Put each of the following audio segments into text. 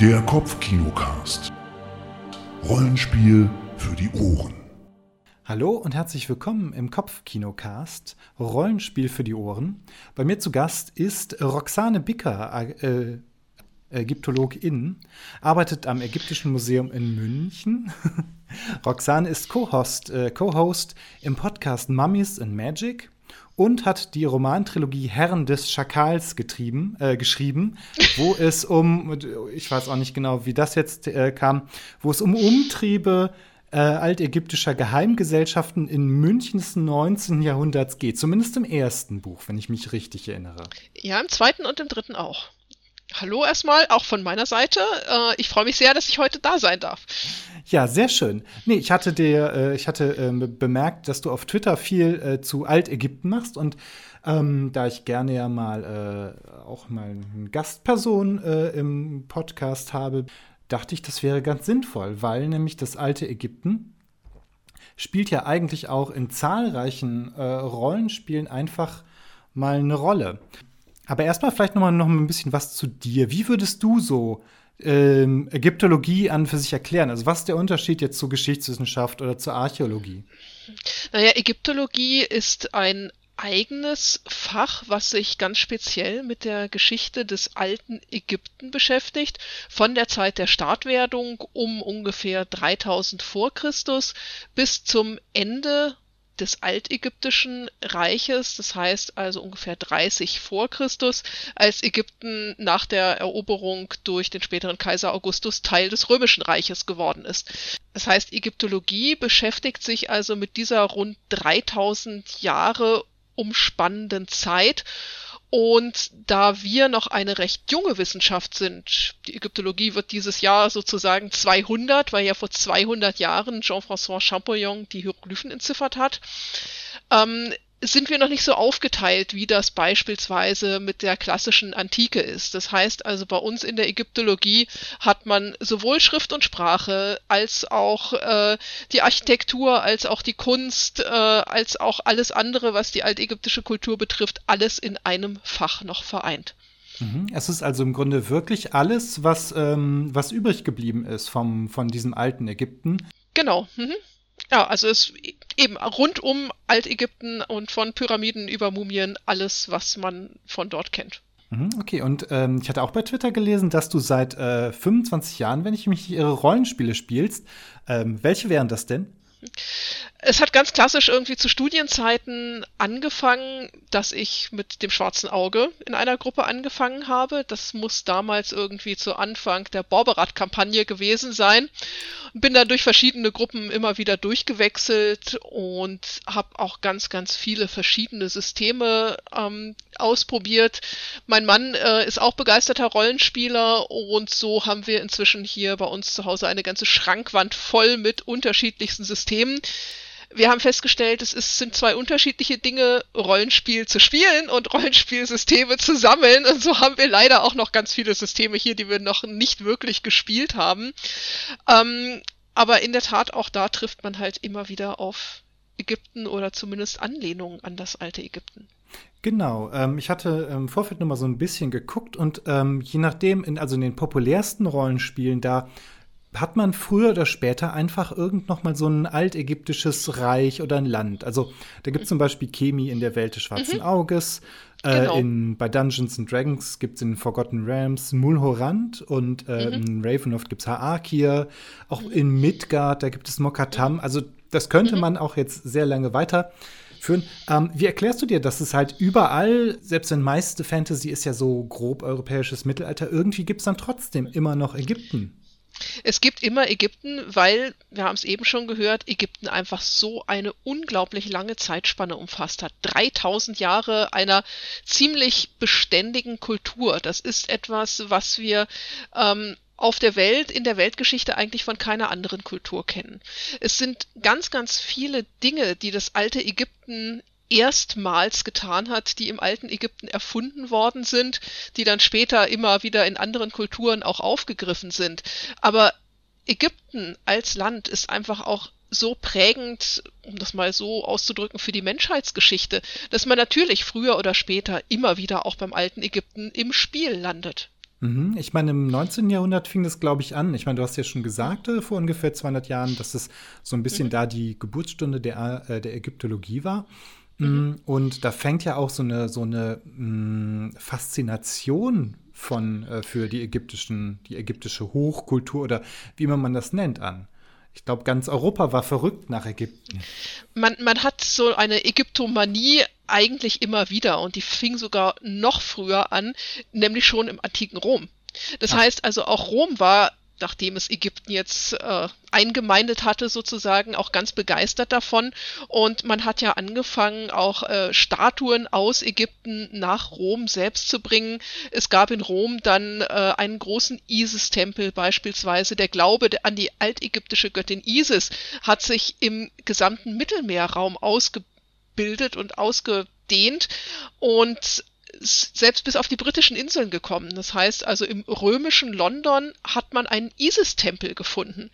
Der Kopfkinocast. Rollenspiel für die Ohren. Hallo und herzlich willkommen im Kopfkinocast Rollenspiel für die Ohren. Bei mir zu Gast ist Roxane Bicker, äh, Ägyptologin, arbeitet am Ägyptischen Museum in München. Roxane ist Co-Host äh, Co im Podcast Mummies and Magic und hat die Romantrilogie Herren des Schakals getrieben, äh, geschrieben, wo es um, ich weiß auch nicht genau, wie das jetzt äh, kam, wo es um Umtriebe äh, altägyptischer Geheimgesellschaften in München des 19. Jahrhunderts geht. Zumindest im ersten Buch, wenn ich mich richtig erinnere. Ja, im zweiten und im dritten auch. Hallo erstmal, auch von meiner Seite. Äh, ich freue mich sehr, dass ich heute da sein darf. Ja, sehr schön. Nee, ich hatte dir, äh, ich hatte äh, bemerkt, dass du auf Twitter viel äh, zu Altägypten machst und ähm, da ich gerne ja mal äh, auch mal eine Gastperson äh, im Podcast habe, dachte ich, das wäre ganz sinnvoll, weil nämlich das alte Ägypten spielt ja eigentlich auch in zahlreichen Rollenspielen einfach mal eine Rolle. Aber erstmal vielleicht noch mal, noch ein bisschen was zu dir. Wie würdest du so ähm, Ägyptologie an für sich erklären? Also was ist der Unterschied jetzt zur Geschichtswissenschaft oder zur Archäologie? Naja, Ägyptologie ist ein eigenes Fach, was sich ganz speziell mit der Geschichte des alten Ägypten beschäftigt, von der Zeit der Startwerdung um ungefähr 3000 vor Christus bis zum Ende des altägyptischen Reiches, das heißt also ungefähr 30 vor Christus, als Ägypten nach der Eroberung durch den späteren Kaiser Augustus Teil des römischen Reiches geworden ist. Das heißt, Ägyptologie beschäftigt sich also mit dieser rund 3000 Jahre umspannenden Zeit und da wir noch eine recht junge Wissenschaft sind, die Ägyptologie wird dieses Jahr sozusagen 200, weil ja vor 200 Jahren Jean-François Champollion die Hieroglyphen entziffert hat, ähm, sind wir noch nicht so aufgeteilt, wie das beispielsweise mit der klassischen Antike ist. Das heißt also, bei uns in der Ägyptologie hat man sowohl Schrift und Sprache als auch äh, die Architektur, als auch die Kunst, äh, als auch alles andere, was die altägyptische Kultur betrifft, alles in einem Fach noch vereint. Mhm. Es ist also im Grunde wirklich alles, was, ähm, was übrig geblieben ist vom, von diesem alten Ägypten. Genau. Mhm. Ja, also es eben rund um Altägypten und von Pyramiden über Mumien alles, was man von dort kennt. Mhm, okay, und ähm, ich hatte auch bei Twitter gelesen, dass du seit äh, 25 Jahren, wenn ich mich irre, Rollenspiele spielst. Ähm, welche wären das denn? Es hat ganz klassisch irgendwie zu Studienzeiten angefangen, dass ich mit dem schwarzen Auge in einer Gruppe angefangen habe. Das muss damals irgendwie zu Anfang der Borberat-Kampagne gewesen sein. Bin dann durch verschiedene Gruppen immer wieder durchgewechselt und habe auch ganz, ganz viele verschiedene Systeme ähm, ausprobiert. Mein Mann äh, ist auch begeisterter Rollenspieler und so haben wir inzwischen hier bei uns zu Hause eine ganze Schrankwand voll mit unterschiedlichsten Systemen wir haben festgestellt, es ist, sind zwei unterschiedliche Dinge, Rollenspiel zu spielen und Rollenspielsysteme zu sammeln. Und so haben wir leider auch noch ganz viele Systeme hier, die wir noch nicht wirklich gespielt haben. Ähm, aber in der Tat, auch da trifft man halt immer wieder auf Ägypten oder zumindest Anlehnungen an das alte Ägypten. Genau, ähm, ich hatte im Vorfeld noch mal so ein bisschen geguckt und ähm, je nachdem, in, also in den populärsten Rollenspielen, da hat man früher oder später einfach irgend noch mal so ein altägyptisches Reich oder ein Land. Also da gibt es zum Beispiel Kemi in der Welt des schwarzen mhm. Auges. Äh, genau. in, bei Dungeons and Dragons gibt es in Forgotten Realms Mulhorand und äh, mhm. in Ravenloft gibt es Haakir. Auch mhm. in Midgard, da gibt es Mokatam. Also das könnte mhm. man auch jetzt sehr lange weiterführen. Ähm, wie erklärst du dir, dass es halt überall, selbst wenn meiste Fantasy ist ja so grob europäisches Mittelalter, irgendwie gibt es dann trotzdem immer noch Ägypten? Es gibt immer Ägypten, weil, wir haben es eben schon gehört, Ägypten einfach so eine unglaublich lange Zeitspanne umfasst hat. 3000 Jahre einer ziemlich beständigen Kultur. Das ist etwas, was wir ähm, auf der Welt, in der Weltgeschichte eigentlich von keiner anderen Kultur kennen. Es sind ganz, ganz viele Dinge, die das alte Ägypten erstmals getan hat, die im alten Ägypten erfunden worden sind, die dann später immer wieder in anderen Kulturen auch aufgegriffen sind. Aber Ägypten als Land ist einfach auch so prägend, um das mal so auszudrücken, für die Menschheitsgeschichte, dass man natürlich früher oder später immer wieder auch beim alten Ägypten im Spiel landet. Mhm. Ich meine, im 19. Jahrhundert fing das, glaube ich, an. Ich meine, du hast ja schon gesagt, äh, vor ungefähr 200 Jahren, dass es so ein bisschen mhm. da die Geburtsstunde der, äh, der Ägyptologie war. Mhm. Mm, und da fängt ja auch so eine, so eine mh, mm, Faszination von, äh, für die ägyptischen, die ägyptische Hochkultur oder wie immer man das nennt an. Ich glaube, ganz Europa war verrückt nach Ägypten. Man, man hat so eine Ägyptomanie eigentlich immer wieder und die fing sogar noch früher an, nämlich schon im antiken Rom. Das Ach. heißt also, auch Rom war nachdem es Ägypten jetzt äh, eingemeindet hatte, sozusagen auch ganz begeistert davon. Und man hat ja angefangen, auch äh, Statuen aus Ägypten nach Rom selbst zu bringen. Es gab in Rom dann äh, einen großen Isis-Tempel beispielsweise. Der Glaube an die altägyptische Göttin Isis hat sich im gesamten Mittelmeerraum ausgebildet und ausgedehnt. Und selbst bis auf die britischen Inseln gekommen. Das heißt also im römischen London hat man einen Isis-Tempel gefunden.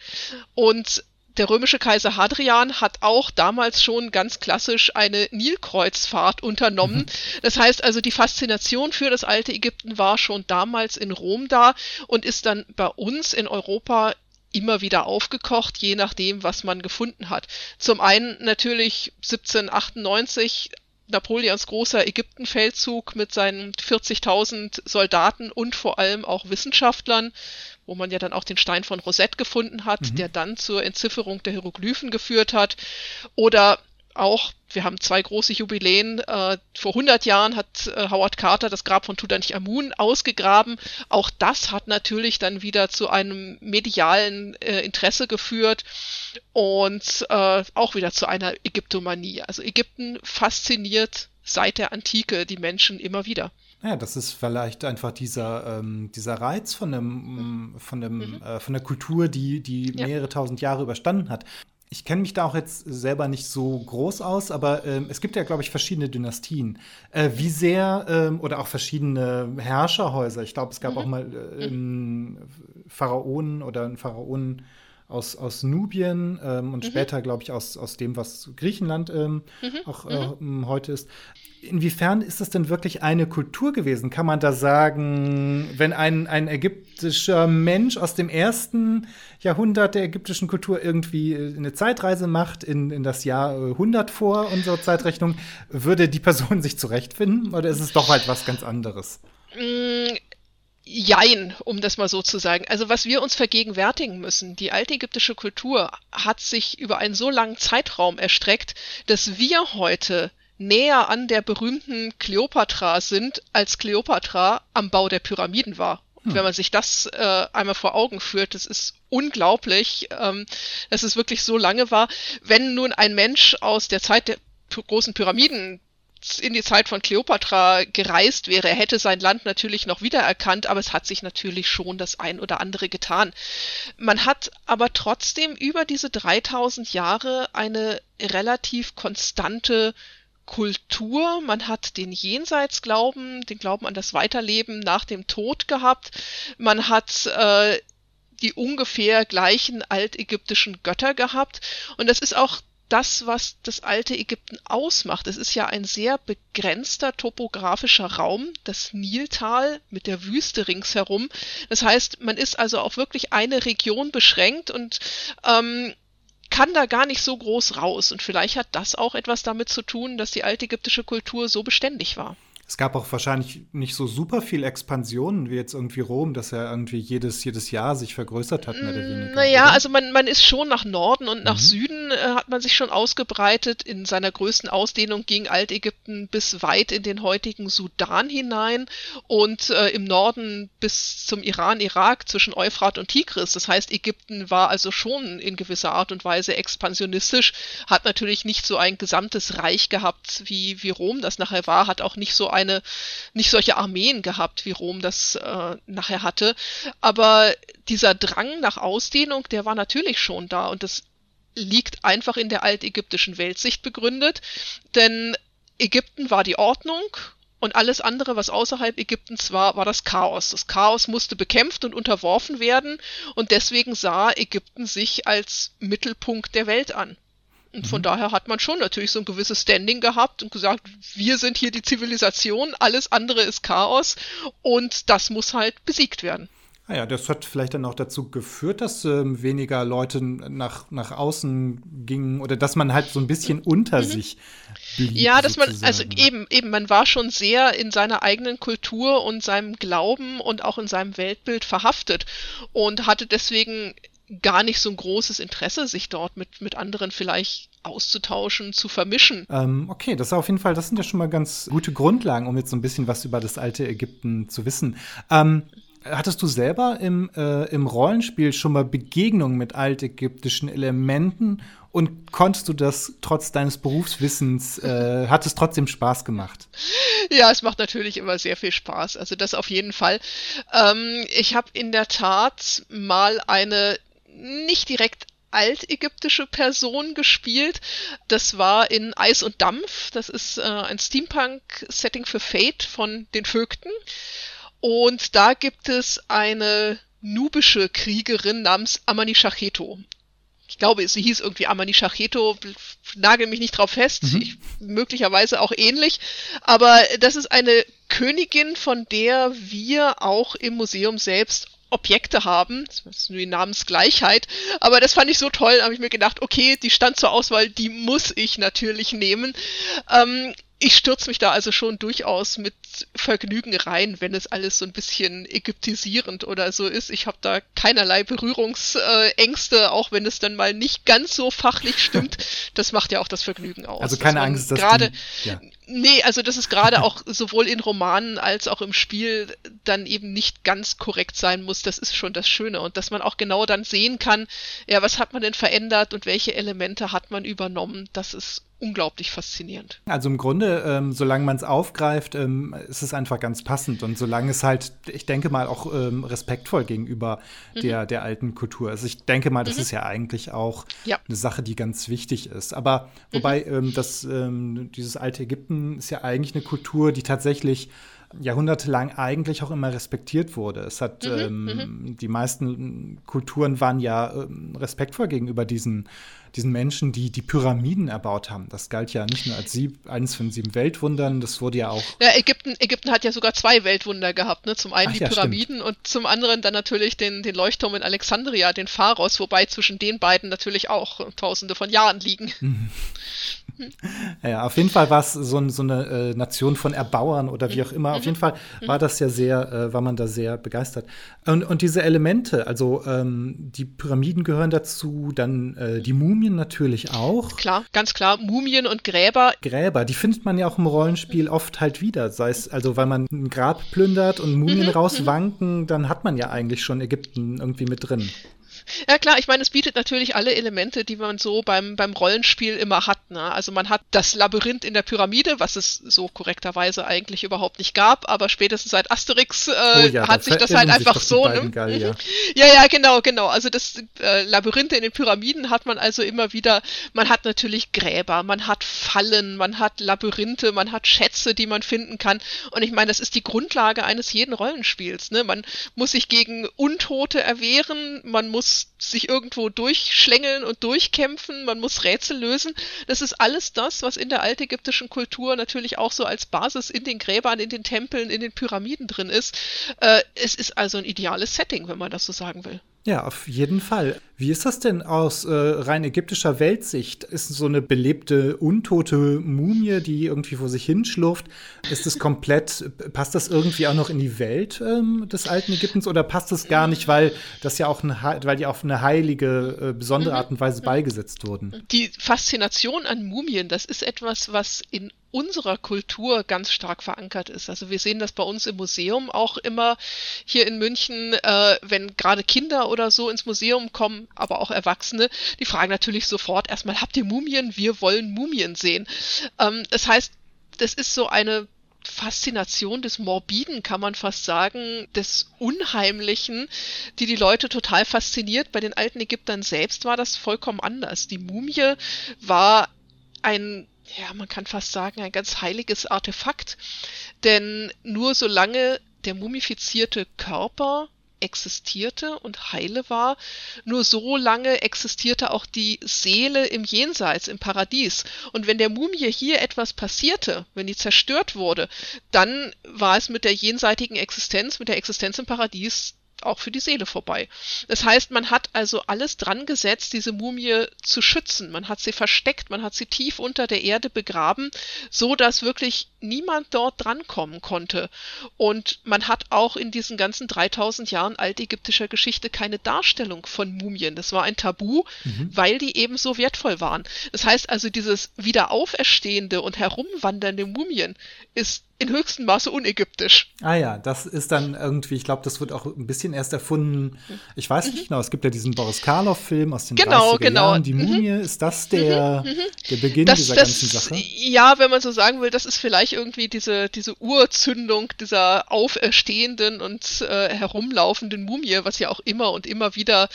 Und der römische Kaiser Hadrian hat auch damals schon ganz klassisch eine Nilkreuzfahrt unternommen. Mhm. Das heißt also, die Faszination für das alte Ägypten war schon damals in Rom da und ist dann bei uns in Europa immer wieder aufgekocht, je nachdem, was man gefunden hat. Zum einen natürlich 1798 Napoleons großer Ägyptenfeldzug mit seinen 40.000 Soldaten und vor allem auch Wissenschaftlern, wo man ja dann auch den Stein von Rosette gefunden hat, mhm. der dann zur Entzifferung der Hieroglyphen geführt hat. Oder auch, wir haben zwei große Jubiläen. Äh, vor 100 Jahren hat äh, Howard Carter das Grab von Tutanchamun ausgegraben. Auch das hat natürlich dann wieder zu einem medialen äh, Interesse geführt und auch wieder zu einer Ägyptomanie. Also Ägypten fasziniert seit der Antike die Menschen immer wieder. Ja, das ist vielleicht einfach dieser, ähm, dieser Reiz von, dem, von, dem, mhm. äh, von der Kultur, die, die ja. mehrere tausend Jahre überstanden hat. Ich kenne mich da auch jetzt selber nicht so groß aus, aber ähm, es gibt ja, glaube ich, verschiedene Dynastien. Äh, wie sehr, ähm, oder auch verschiedene Herrscherhäuser. Ich glaube, es gab mhm. auch mal äh, einen Pharaonen oder einen Pharaonen aus, aus Nubien ähm, und mhm. später, glaube ich, aus, aus dem, was Griechenland ähm, mhm. auch äh, mhm. heute ist. Inwiefern ist das denn wirklich eine Kultur gewesen? Kann man da sagen, wenn ein, ein ägyptischer Mensch aus dem ersten Jahrhundert der ägyptischen Kultur irgendwie eine Zeitreise macht in, in das Jahr 100 vor unserer Zeitrechnung, würde die Person sich zurechtfinden oder ist es doch halt was ganz anderes? Jein, um das mal so zu sagen. Also was wir uns vergegenwärtigen müssen, die altägyptische Kultur hat sich über einen so langen Zeitraum erstreckt, dass wir heute näher an der berühmten Kleopatra sind, als Kleopatra am Bau der Pyramiden war. Hm. Wenn man sich das äh, einmal vor Augen führt, das ist unglaublich, ähm, dass es wirklich so lange war. Wenn nun ein Mensch aus der Zeit der großen Pyramiden in die Zeit von Kleopatra gereist wäre, er hätte sein Land natürlich noch wiedererkannt, aber es hat sich natürlich schon das ein oder andere getan. Man hat aber trotzdem über diese 3000 Jahre eine relativ konstante Kultur, man hat den Jenseitsglauben, den Glauben an das Weiterleben nach dem Tod gehabt, man hat äh, die ungefähr gleichen altägyptischen Götter gehabt. Und das ist auch das, was das alte Ägypten ausmacht. Es ist ja ein sehr begrenzter topografischer Raum, das Niltal mit der Wüste ringsherum. Das heißt, man ist also auf wirklich eine Region beschränkt und ähm, kann da gar nicht so groß raus. Und vielleicht hat das auch etwas damit zu tun, dass die altägyptische Kultur so beständig war. Es gab auch wahrscheinlich nicht so super viel Expansionen wie jetzt irgendwie Rom, dass er irgendwie jedes, jedes Jahr sich vergrößert hat, mehr oder weniger. Naja, oder? also man, man ist schon nach Norden und nach mhm. Süden äh, hat man sich schon ausgebreitet. In seiner größten Ausdehnung ging Altägypten bis weit in den heutigen Sudan hinein und äh, im Norden bis zum Iran, Irak zwischen Euphrat und Tigris. Das heißt, Ägypten war also schon in gewisser Art und Weise expansionistisch, hat natürlich nicht so ein gesamtes Reich gehabt wie, wie Rom das nachher war, hat auch nicht so ein eine, nicht solche Armeen gehabt, wie Rom das äh, nachher hatte. Aber dieser Drang nach Ausdehnung, der war natürlich schon da und das liegt einfach in der altägyptischen Weltsicht begründet, denn Ägypten war die Ordnung und alles andere, was außerhalb Ägyptens war, war das Chaos. Das Chaos musste bekämpft und unterworfen werden und deswegen sah Ägypten sich als Mittelpunkt der Welt an. Und von mhm. daher hat man schon natürlich so ein gewisses Standing gehabt und gesagt, wir sind hier die Zivilisation, alles andere ist Chaos und das muss halt besiegt werden. Naja, ah das hat vielleicht dann auch dazu geführt, dass ähm, weniger Leute nach, nach außen gingen oder dass man halt so ein bisschen unter mhm. sich blieb. Ja, dass sozusagen. man, also eben, eben, man war schon sehr in seiner eigenen Kultur und seinem Glauben und auch in seinem Weltbild verhaftet und hatte deswegen gar nicht so ein großes Interesse, sich dort mit, mit anderen vielleicht auszutauschen, zu vermischen. Ähm, okay, das ist auf jeden Fall, das sind ja schon mal ganz gute Grundlagen, um jetzt so ein bisschen was über das alte Ägypten zu wissen. Ähm, hattest du selber im, äh, im Rollenspiel schon mal Begegnungen mit altägyptischen Elementen und konntest du das trotz deines Berufswissens, äh, hat es trotzdem Spaß gemacht? Ja, es macht natürlich immer sehr viel Spaß. Also das auf jeden Fall. Ähm, ich habe in der Tat mal eine nicht direkt altägyptische Person gespielt. Das war in Eis und Dampf. Das ist äh, ein Steampunk-Setting für Fate von den Vögten. Und da gibt es eine nubische Kriegerin namens Amani Shacheto. Ich glaube, sie hieß irgendwie Amani Shacheto, nagel mich nicht drauf fest, mhm. ich, möglicherweise auch ähnlich. Aber das ist eine Königin, von der wir auch im Museum selbst Objekte haben. Das ist nur die Namensgleichheit. Aber das fand ich so toll, habe ich mir gedacht, okay, die stand zur Auswahl, die muss ich natürlich nehmen. Ähm, ich stürze mich da also schon durchaus mit Vergnügen rein, wenn es alles so ein bisschen ägyptisierend oder so ist. Ich habe da keinerlei Berührungsängste, auch wenn es dann mal nicht ganz so fachlich stimmt. Das macht ja auch das Vergnügen aus. Also keine Angst, dass gerade ja. Nee, also das ist gerade auch sowohl in Romanen als auch im Spiel dann eben nicht ganz korrekt sein muss. Das ist schon das Schöne und dass man auch genau dann sehen kann, ja, was hat man denn verändert und welche Elemente hat man übernommen. Das ist unglaublich faszinierend. Also im Grunde, ähm, solange man es aufgreift, ähm, ist es einfach ganz passend und solange es halt, ich denke mal, auch ähm, respektvoll gegenüber mhm. der, der alten Kultur ist. Ich denke mal, das mhm. ist ja eigentlich auch ja. eine Sache, die ganz wichtig ist. Aber wobei mhm. ähm, das, ähm, dieses alte Ägypten ist ja eigentlich eine Kultur, die tatsächlich jahrhundertelang eigentlich auch immer respektiert wurde. Es hat mhm, ähm, mhm. die meisten Kulturen waren ja ähm, respektvoll gegenüber diesen diesen Menschen, die die Pyramiden erbaut haben. Das galt ja nicht nur als sieb, eines von sieben Weltwundern, das wurde ja auch. Ja, Ägypten, Ägypten hat ja sogar zwei Weltwunder gehabt, ne? Zum einen Ach, die ja, Pyramiden stimmt. und zum anderen dann natürlich den, den Leuchtturm in Alexandria, den Pharos, wobei zwischen den beiden natürlich auch tausende von Jahren liegen. Mhm. Ja, auf jeden Fall war es so, so, eine äh, Nation von Erbauern oder wie auch immer. Auf jeden Fall war das ja sehr, äh, war man da sehr begeistert. Und, und diese Elemente, also ähm, die Pyramiden gehören dazu, dann äh, die Mumien natürlich auch. Klar, ganz klar, Mumien und Gräber. Gräber, die findet man ja auch im Rollenspiel oft halt wieder. Sei es, also weil man ein Grab plündert und Mumien mhm, rauswanken, dann hat man ja eigentlich schon Ägypten irgendwie mit drin. Ja klar, ich meine, es bietet natürlich alle Elemente, die man so beim, beim Rollenspiel immer hat. Ne? Also man hat das Labyrinth in der Pyramide, was es so korrekterweise eigentlich überhaupt nicht gab, aber spätestens seit Asterix äh, oh ja, hat sich das halt einfach so. Ne? Ja, ja, genau, genau. Also das äh, Labyrinth in den Pyramiden hat man also immer wieder, man hat natürlich Gräber, man hat Fallen, man hat Labyrinthe, man hat Schätze, die man finden kann. Und ich meine, das ist die Grundlage eines jeden Rollenspiels. Ne? Man muss sich gegen Untote erwehren, man muss sich irgendwo durchschlängeln und durchkämpfen, man muss Rätsel lösen. Das ist alles das, was in der altägyptischen Kultur natürlich auch so als Basis in den Gräbern, in den Tempeln, in den Pyramiden drin ist. Äh, es ist also ein ideales Setting, wenn man das so sagen will. Ja, auf jeden Fall. Wie ist das denn aus äh, rein ägyptischer Weltsicht? Ist so eine belebte, untote Mumie, die irgendwie vor sich hinschlurft, ist es komplett, passt das irgendwie auch noch in die Welt ähm, des alten Ägyptens oder passt das gar nicht, weil das ja auch eine, weil die auf eine heilige, äh, besondere Art und Weise beigesetzt wurden? Die Faszination an Mumien, das ist etwas, was in unserer Kultur ganz stark verankert ist. Also wir sehen das bei uns im Museum auch immer hier in München, äh, wenn gerade Kinder oder so ins Museum kommen, aber auch Erwachsene, die fragen natürlich sofort erstmal, habt ihr Mumien? Wir wollen Mumien sehen. Ähm, das heißt, das ist so eine Faszination des Morbiden, kann man fast sagen, des Unheimlichen, die die Leute total fasziniert. Bei den alten Ägyptern selbst war das vollkommen anders. Die Mumie war ein ja, man kann fast sagen, ein ganz heiliges Artefakt. Denn nur solange der mumifizierte Körper existierte und heile war, nur so lange existierte auch die Seele im Jenseits, im Paradies. Und wenn der Mumie hier etwas passierte, wenn die zerstört wurde, dann war es mit der jenseitigen Existenz, mit der Existenz im Paradies auch für die Seele vorbei. Das heißt, man hat also alles dran gesetzt, diese Mumie zu schützen. Man hat sie versteckt, man hat sie tief unter der Erde begraben, so dass wirklich niemand dort drankommen konnte. Und man hat auch in diesen ganzen 3000 Jahren altägyptischer Geschichte keine Darstellung von Mumien. Das war ein Tabu, mhm. weil die eben so wertvoll waren. Das heißt also, dieses Wiederauferstehende und herumwandernde Mumien ist in höchstem Maße unägyptisch. Ah ja, das ist dann irgendwie, ich glaube, das wird auch ein bisschen erst erfunden. Ich weiß nicht mhm. genau, es gibt ja diesen Boris Karloff-Film aus den genau, 30er genau. Jahren, Die Mumie. Mhm. Ist das der, mhm. mhm. der Beginn das, dieser das, ganzen Sache? Ja, wenn man so sagen will, das ist vielleicht irgendwie diese, diese Urzündung dieser auferstehenden und äh, herumlaufenden Mumie, was ja auch immer und immer wieder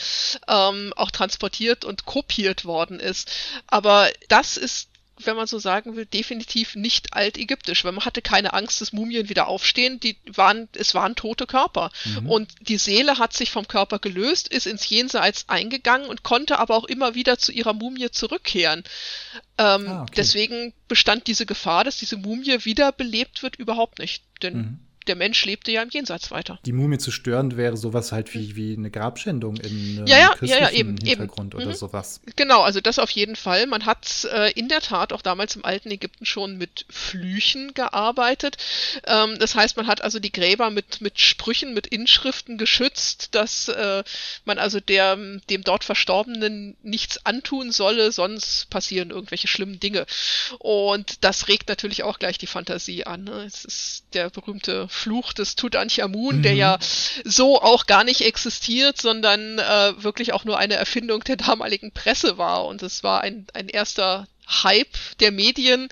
ähm, auch transportiert und kopiert worden ist. Aber das ist wenn man so sagen will, definitiv nicht altägyptisch, weil man hatte keine Angst, dass Mumien wieder aufstehen, die waren, es waren tote Körper. Mhm. Und die Seele hat sich vom Körper gelöst, ist ins Jenseits eingegangen und konnte aber auch immer wieder zu ihrer Mumie zurückkehren. Ähm, ah, okay. Deswegen bestand diese Gefahr, dass diese Mumie wiederbelebt wird, überhaupt nicht. Denn mhm der Mensch lebte ja im Jenseits weiter. Die Mumie zu stören wäre sowas halt wie, wie eine Grabschändung in ähm, ja, ja, ja, ja, eben, Hintergrund eben. oder mhm. sowas. Genau, also das auf jeden Fall. Man hat äh, in der Tat auch damals im alten Ägypten schon mit Flüchen gearbeitet. Ähm, das heißt, man hat also die Gräber mit, mit Sprüchen, mit Inschriften geschützt, dass äh, man also der, dem dort Verstorbenen nichts antun solle, sonst passieren irgendwelche schlimmen Dinge. Und das regt natürlich auch gleich die Fantasie an. Ne? Es ist der berühmte Fluch des Tutanchamun, mhm. der ja so auch gar nicht existiert, sondern äh, wirklich auch nur eine Erfindung der damaligen Presse war. Und es war ein, ein erster Hype der Medien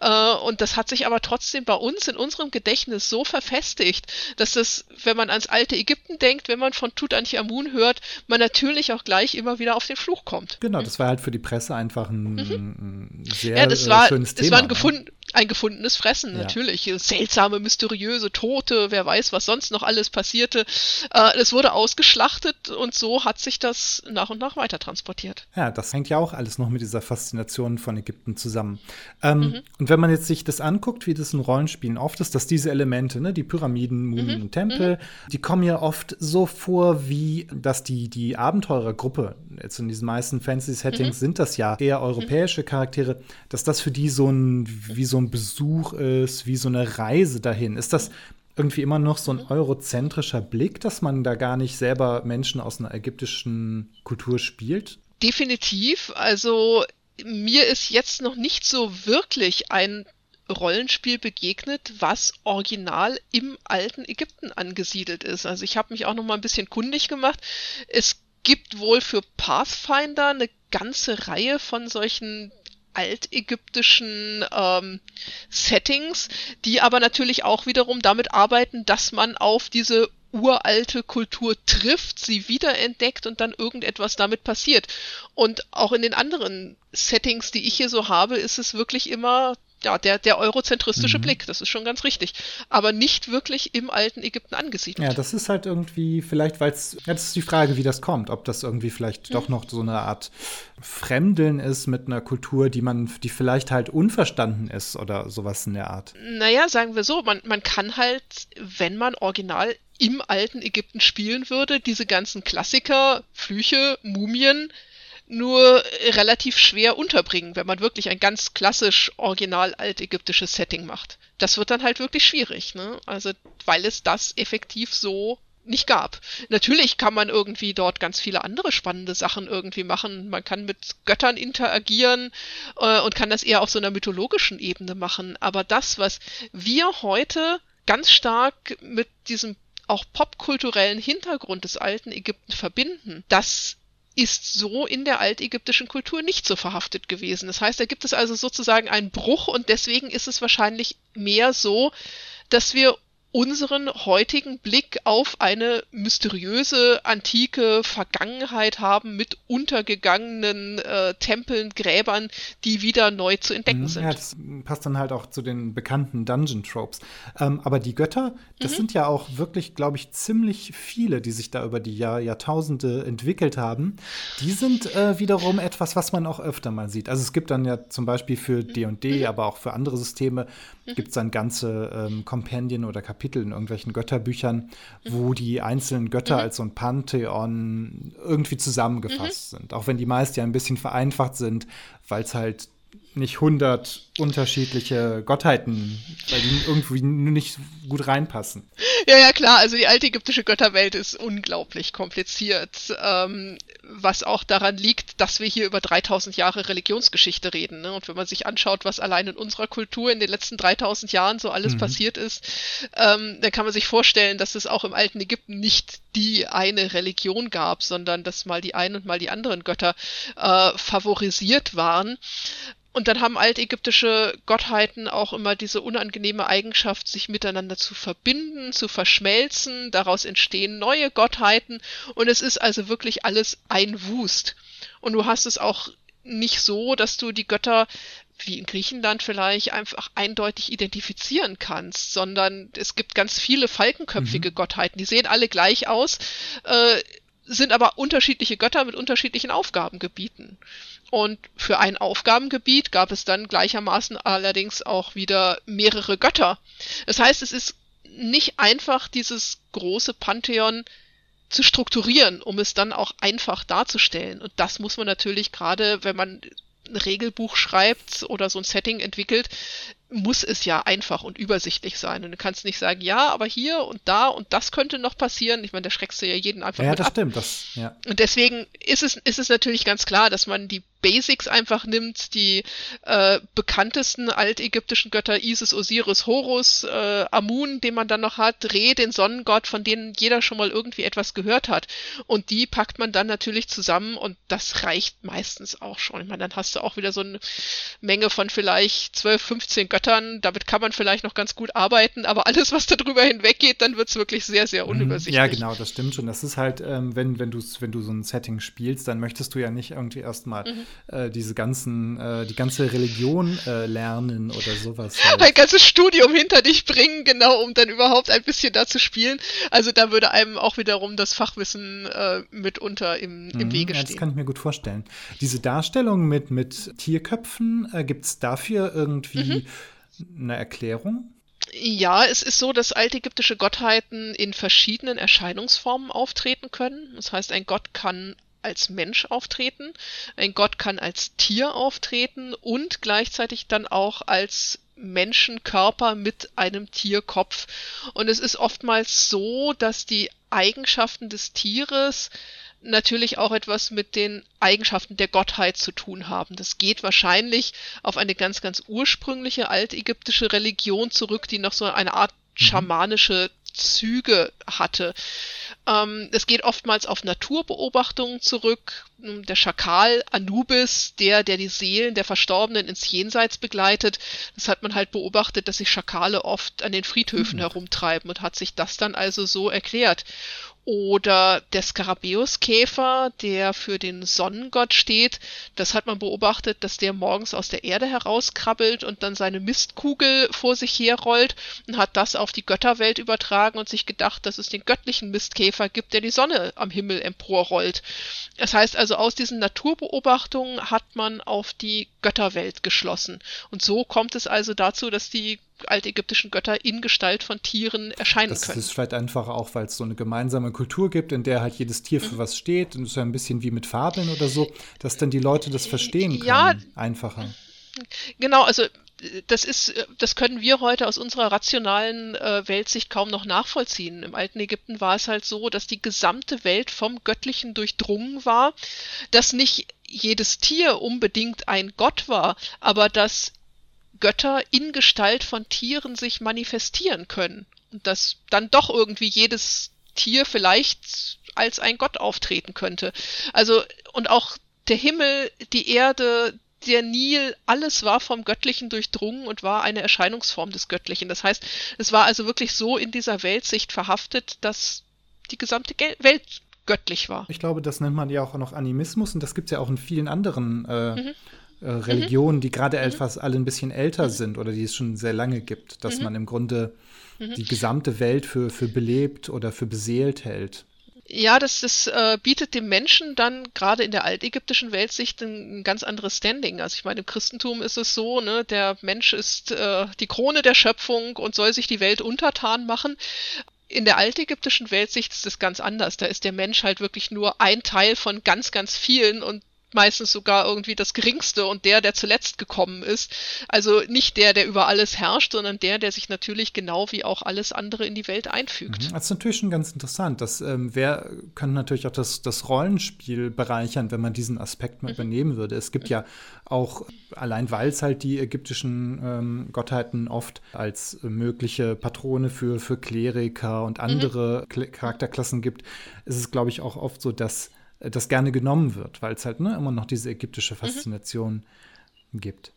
äh, und das hat sich aber trotzdem bei uns in unserem Gedächtnis so verfestigt, dass das, wenn man ans alte Ägypten denkt, wenn man von Tutanchamun hört, man natürlich auch gleich immer wieder auf den Fluch kommt. Genau, das war halt für die Presse einfach ein, mhm. sehr ja, das war, schönes Thema. Es war ein, gefund, ein gefundenes Fressen, ja. natürlich. Seltsame, mysteriöse Tote, wer weiß, was sonst noch alles passierte. Äh, es wurde ausgeschlachtet und so hat sich das nach und nach weiter transportiert. Ja, das hängt ja auch alles noch mit dieser Faszination von Ägypten zusammen. Ähm, mhm. Und wenn man jetzt sich das anguckt, wie das in Rollenspielen oft ist, dass diese Elemente, ne, die Pyramiden, Mumien mhm. und Tempel, mhm. die kommen ja oft so vor, wie dass die, die Abenteurergruppe, jetzt in diesen meisten Fantasy-Settings mhm. sind das ja eher europäische Charaktere, dass das für die so ein, wie so ein Besuch ist, wie so eine Reise dahin. Ist das irgendwie immer noch so ein eurozentrischer Blick, dass man da gar nicht selber Menschen aus einer ägyptischen Kultur spielt? Definitiv. Also mir ist jetzt noch nicht so wirklich ein Rollenspiel begegnet, was original im alten Ägypten angesiedelt ist. Also ich habe mich auch noch mal ein bisschen kundig gemacht. Es gibt wohl für Pathfinder eine ganze Reihe von solchen altägyptischen ähm, Settings, die aber natürlich auch wiederum damit arbeiten, dass man auf diese uralte Kultur trifft, sie wiederentdeckt und dann irgendetwas damit passiert. Und auch in den anderen Settings, die ich hier so habe, ist es wirklich immer ja, der, der eurozentristische mhm. Blick, das ist schon ganz richtig. Aber nicht wirklich im alten Ägypten angesiedelt. Ja, das ist halt irgendwie, vielleicht, weil es, jetzt ist die Frage, wie das kommt, ob das irgendwie vielleicht mhm. doch noch so eine Art Fremdeln ist mit einer Kultur, die man, die vielleicht halt unverstanden ist oder sowas in der Art. Naja, sagen wir so, man, man kann halt, wenn man original im alten Ägypten spielen würde, diese ganzen Klassiker, Flüche, Mumien, nur relativ schwer unterbringen, wenn man wirklich ein ganz klassisch original altägyptisches Setting macht. Das wird dann halt wirklich schwierig, ne? Also, weil es das effektiv so nicht gab. Natürlich kann man irgendwie dort ganz viele andere spannende Sachen irgendwie machen. Man kann mit Göttern interagieren äh, und kann das eher auf so einer mythologischen Ebene machen. Aber das, was wir heute ganz stark mit diesem auch popkulturellen Hintergrund des alten Ägypten verbinden, das ist so in der altägyptischen Kultur nicht so verhaftet gewesen. Das heißt, da gibt es also sozusagen einen Bruch und deswegen ist es wahrscheinlich mehr so, dass wir unseren heutigen Blick auf eine mysteriöse antike Vergangenheit haben mit untergegangenen äh, Tempeln, Gräbern, die wieder neu zu entdecken mhm, sind. Ja, das passt dann halt auch zu den bekannten Dungeon-Tropes. Ähm, aber die Götter, das mhm. sind ja auch wirklich, glaube ich, ziemlich viele, die sich da über die Jahr Jahrtausende entwickelt haben. Die sind äh, wiederum etwas, was man auch öfter mal sieht. Also es gibt dann ja zum Beispiel für D&D, mhm. mhm. aber auch für andere Systeme, mhm. gibt es dann ganze ähm, Kompendien oder Kapitel in irgendwelchen Götterbüchern, wo die einzelnen Götter mhm. als so ein Pantheon irgendwie zusammengefasst mhm. sind. Auch wenn die meist ja ein bisschen vereinfacht sind, weil es halt nicht hundert unterschiedliche Gottheiten, weil die irgendwie nicht gut reinpassen. Ja, ja, klar. Also die alte ägyptische Götterwelt ist unglaublich kompliziert, ähm, was auch daran liegt, dass wir hier über 3000 Jahre Religionsgeschichte reden. Ne? Und wenn man sich anschaut, was allein in unserer Kultur in den letzten 3000 Jahren so alles mhm. passiert ist, ähm, dann kann man sich vorstellen, dass es auch im alten Ägypten nicht die eine Religion gab, sondern dass mal die einen und mal die anderen Götter äh, favorisiert waren. Und dann haben altägyptische Gottheiten auch immer diese unangenehme Eigenschaft, sich miteinander zu verbinden, zu verschmelzen. Daraus entstehen neue Gottheiten. Und es ist also wirklich alles ein Wust. Und du hast es auch nicht so, dass du die Götter wie in Griechenland vielleicht einfach eindeutig identifizieren kannst, sondern es gibt ganz viele falkenköpfige mhm. Gottheiten, die sehen alle gleich aus, äh, sind aber unterschiedliche Götter mit unterschiedlichen Aufgabengebieten. Und für ein Aufgabengebiet gab es dann gleichermaßen allerdings auch wieder mehrere Götter. Das heißt, es ist nicht einfach, dieses große Pantheon zu strukturieren, um es dann auch einfach darzustellen. Und das muss man natürlich gerade, wenn man ein Regelbuch schreibt oder so ein Setting entwickelt, muss es ja einfach und übersichtlich sein. Und du kannst nicht sagen, ja, aber hier und da und das könnte noch passieren. Ich meine, da schreckst du ja jeden einfach ja, mit das ab. stimmt. Das, ja. Und deswegen ist es, ist es natürlich ganz klar, dass man die Basics einfach nimmt, die äh, bekanntesten altägyptischen Götter Isis, Osiris, Horus, äh, Amun, den man dann noch hat, Re, den Sonnengott, von denen jeder schon mal irgendwie etwas gehört hat. Und die packt man dann natürlich zusammen und das reicht meistens auch schon. Ich meine, dann hast du auch wieder so eine Menge von vielleicht 12, 15 Göttern. Damit kann man vielleicht noch ganz gut arbeiten, aber alles, was darüber hinweggeht, dann wird es wirklich sehr, sehr mhm. unübersichtlich. Ja, genau, das stimmt schon. Das ist halt, ähm, wenn, wenn, wenn du so ein Setting spielst, dann möchtest du ja nicht irgendwie erstmal mhm äh, diese ganzen, äh, die ganze Religion äh, lernen oder sowas. Halt. Ein ganzes Studium hinter dich bringen, genau, um dann überhaupt ein bisschen da zu spielen. Also da würde einem auch wiederum das Fachwissen äh, mitunter im, im mhm, Wege stehen. Ja, das kann ich mir gut vorstellen. Diese Darstellung mit, mit Tierköpfen, äh, gibt es dafür irgendwie mhm. Eine Erklärung? Ja, es ist so, dass altägyptische Gottheiten in verschiedenen Erscheinungsformen auftreten können. Das heißt, ein Gott kann als Mensch auftreten, ein Gott kann als Tier auftreten und gleichzeitig dann auch als Menschenkörper mit einem Tierkopf. Und es ist oftmals so, dass die Eigenschaften des Tieres natürlich auch etwas mit den Eigenschaften der Gottheit zu tun haben. Das geht wahrscheinlich auf eine ganz, ganz ursprüngliche altägyptische Religion zurück, die noch so eine Art mhm. schamanische Züge hatte. Ähm, es geht oftmals auf Naturbeobachtungen zurück. Der Schakal Anubis, der, der die Seelen der Verstorbenen ins Jenseits begleitet, das hat man halt beobachtet, dass sich Schakale oft an den Friedhöfen mhm. herumtreiben und hat sich das dann also so erklärt. Oder der Skarabäuskäfer, der für den Sonnengott steht, das hat man beobachtet, dass der morgens aus der Erde herauskrabbelt und dann seine Mistkugel vor sich herrollt und hat das auf die Götterwelt übertragen und sich gedacht, dass es den göttlichen Mistkäfer gibt, der die Sonne am Himmel emporrollt. Das heißt also, aus diesen Naturbeobachtungen hat man auf die Götterwelt geschlossen. Und so kommt es also dazu, dass die altägyptischen Götter in Gestalt von Tieren erscheinen das können. Das ist vielleicht einfach auch, weil es so eine gemeinsame Kultur gibt, in der halt jedes Tier für mhm. was steht. Und es ist ja ein bisschen wie mit Fabeln oder so, dass dann die Leute das verstehen können. Ja, einfacher. Genau, also das ist, das können wir heute aus unserer rationalen äh, Weltsicht kaum noch nachvollziehen. Im alten Ägypten war es halt so, dass die gesamte Welt vom Göttlichen durchdrungen war, dass nicht jedes Tier unbedingt ein Gott war, aber dass Götter in Gestalt von Tieren sich manifestieren können. Und dass dann doch irgendwie jedes Tier vielleicht als ein Gott auftreten könnte. Also, und auch der Himmel, die Erde, der Nil, alles war vom Göttlichen durchdrungen und war eine Erscheinungsform des Göttlichen. Das heißt, es war also wirklich so in dieser Weltsicht verhaftet, dass die gesamte Gel Welt göttlich war. Ich glaube, das nennt man ja auch noch Animismus und das gibt es ja auch in vielen anderen äh, mhm. äh, Religionen, die gerade mhm. etwas alle ein bisschen älter sind oder die es schon sehr lange gibt, dass mhm. man im Grunde mhm. die gesamte Welt für, für belebt oder für beseelt hält. Ja, das, das äh, bietet dem Menschen dann gerade in der altägyptischen Weltsicht ein, ein, ganz anderes Standing. Also ich meine, im Christentum ist es so, ne, der Mensch ist äh, die Krone der Schöpfung und soll sich die Welt untertan machen. In der altägyptischen Weltsicht ist es ganz anders. Da ist der Mensch halt wirklich nur ein Teil von ganz, ganz vielen und meistens sogar irgendwie das geringste und der, der zuletzt gekommen ist. Also nicht der, der über alles herrscht, sondern der, der sich natürlich genau wie auch alles andere in die Welt einfügt. Mhm. Das ist natürlich schon ganz interessant. Das ähm, wär, könnte natürlich auch das, das Rollenspiel bereichern, wenn man diesen Aspekt mal mhm. übernehmen würde. Es gibt mhm. ja auch, allein weil es halt die ägyptischen ähm, Gottheiten oft als mögliche Patrone für, für Kleriker und mhm. andere mhm. Charakterklassen gibt, ist es, glaube ich, auch oft so, dass das gerne genommen wird, weil es halt ne, immer noch diese ägyptische mhm. Faszination mhm. gibt.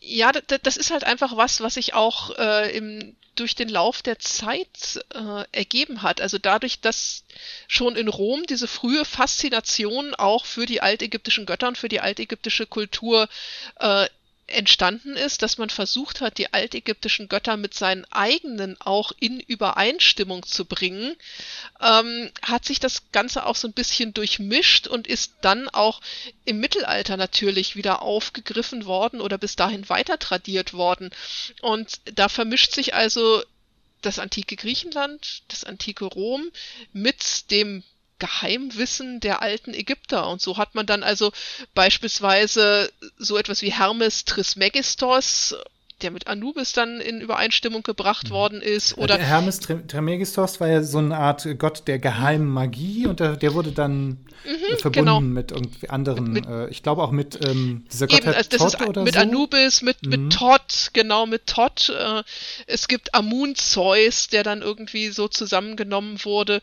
Ja, das ist halt einfach was, was sich auch äh, im, durch den Lauf der Zeit äh, ergeben hat. Also dadurch, dass schon in Rom diese frühe Faszination auch für die altägyptischen Götter und für die altägyptische Kultur äh, entstanden ist, dass man versucht hat, die altägyptischen Götter mit seinen eigenen auch in Übereinstimmung zu bringen, ähm, hat sich das Ganze auch so ein bisschen durchmischt und ist dann auch im Mittelalter natürlich wieder aufgegriffen worden oder bis dahin weiter tradiert worden. Und da vermischt sich also das antike Griechenland, das antike Rom mit dem Geheimwissen der alten Ägypter. Und so hat man dann also beispielsweise so etwas wie Hermes Trismegistos der mit Anubis dann in Übereinstimmung gebracht mhm. worden ist. Oder der Hermes Trismegistos war ja so eine Art Gott der geheimen Magie und der, der wurde dann mhm, verbunden genau. mit irgendwie anderen, mit, äh, ich glaube auch mit ähm, dieser Gottheit also das Tot ist oder mit so. Anubis, mit, mhm. mit Tot, genau, mit Tot. Äh, es gibt Amun Zeus, der dann irgendwie so zusammengenommen wurde.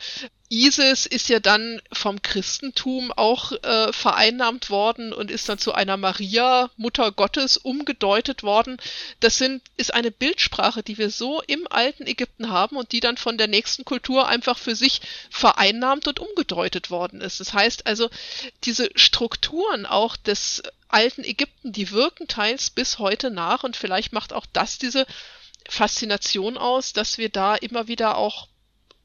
Isis ist ja dann vom Christentum auch äh, vereinnahmt worden und ist dann zu einer Maria, Mutter Gottes, umgedeutet worden. Das sind, ist eine Bildsprache, die wir so im alten Ägypten haben und die dann von der nächsten Kultur einfach für sich vereinnahmt und umgedeutet worden ist. Das heißt also, diese Strukturen auch des alten Ägypten, die wirken teils bis heute nach und vielleicht macht auch das diese Faszination aus, dass wir da immer wieder auch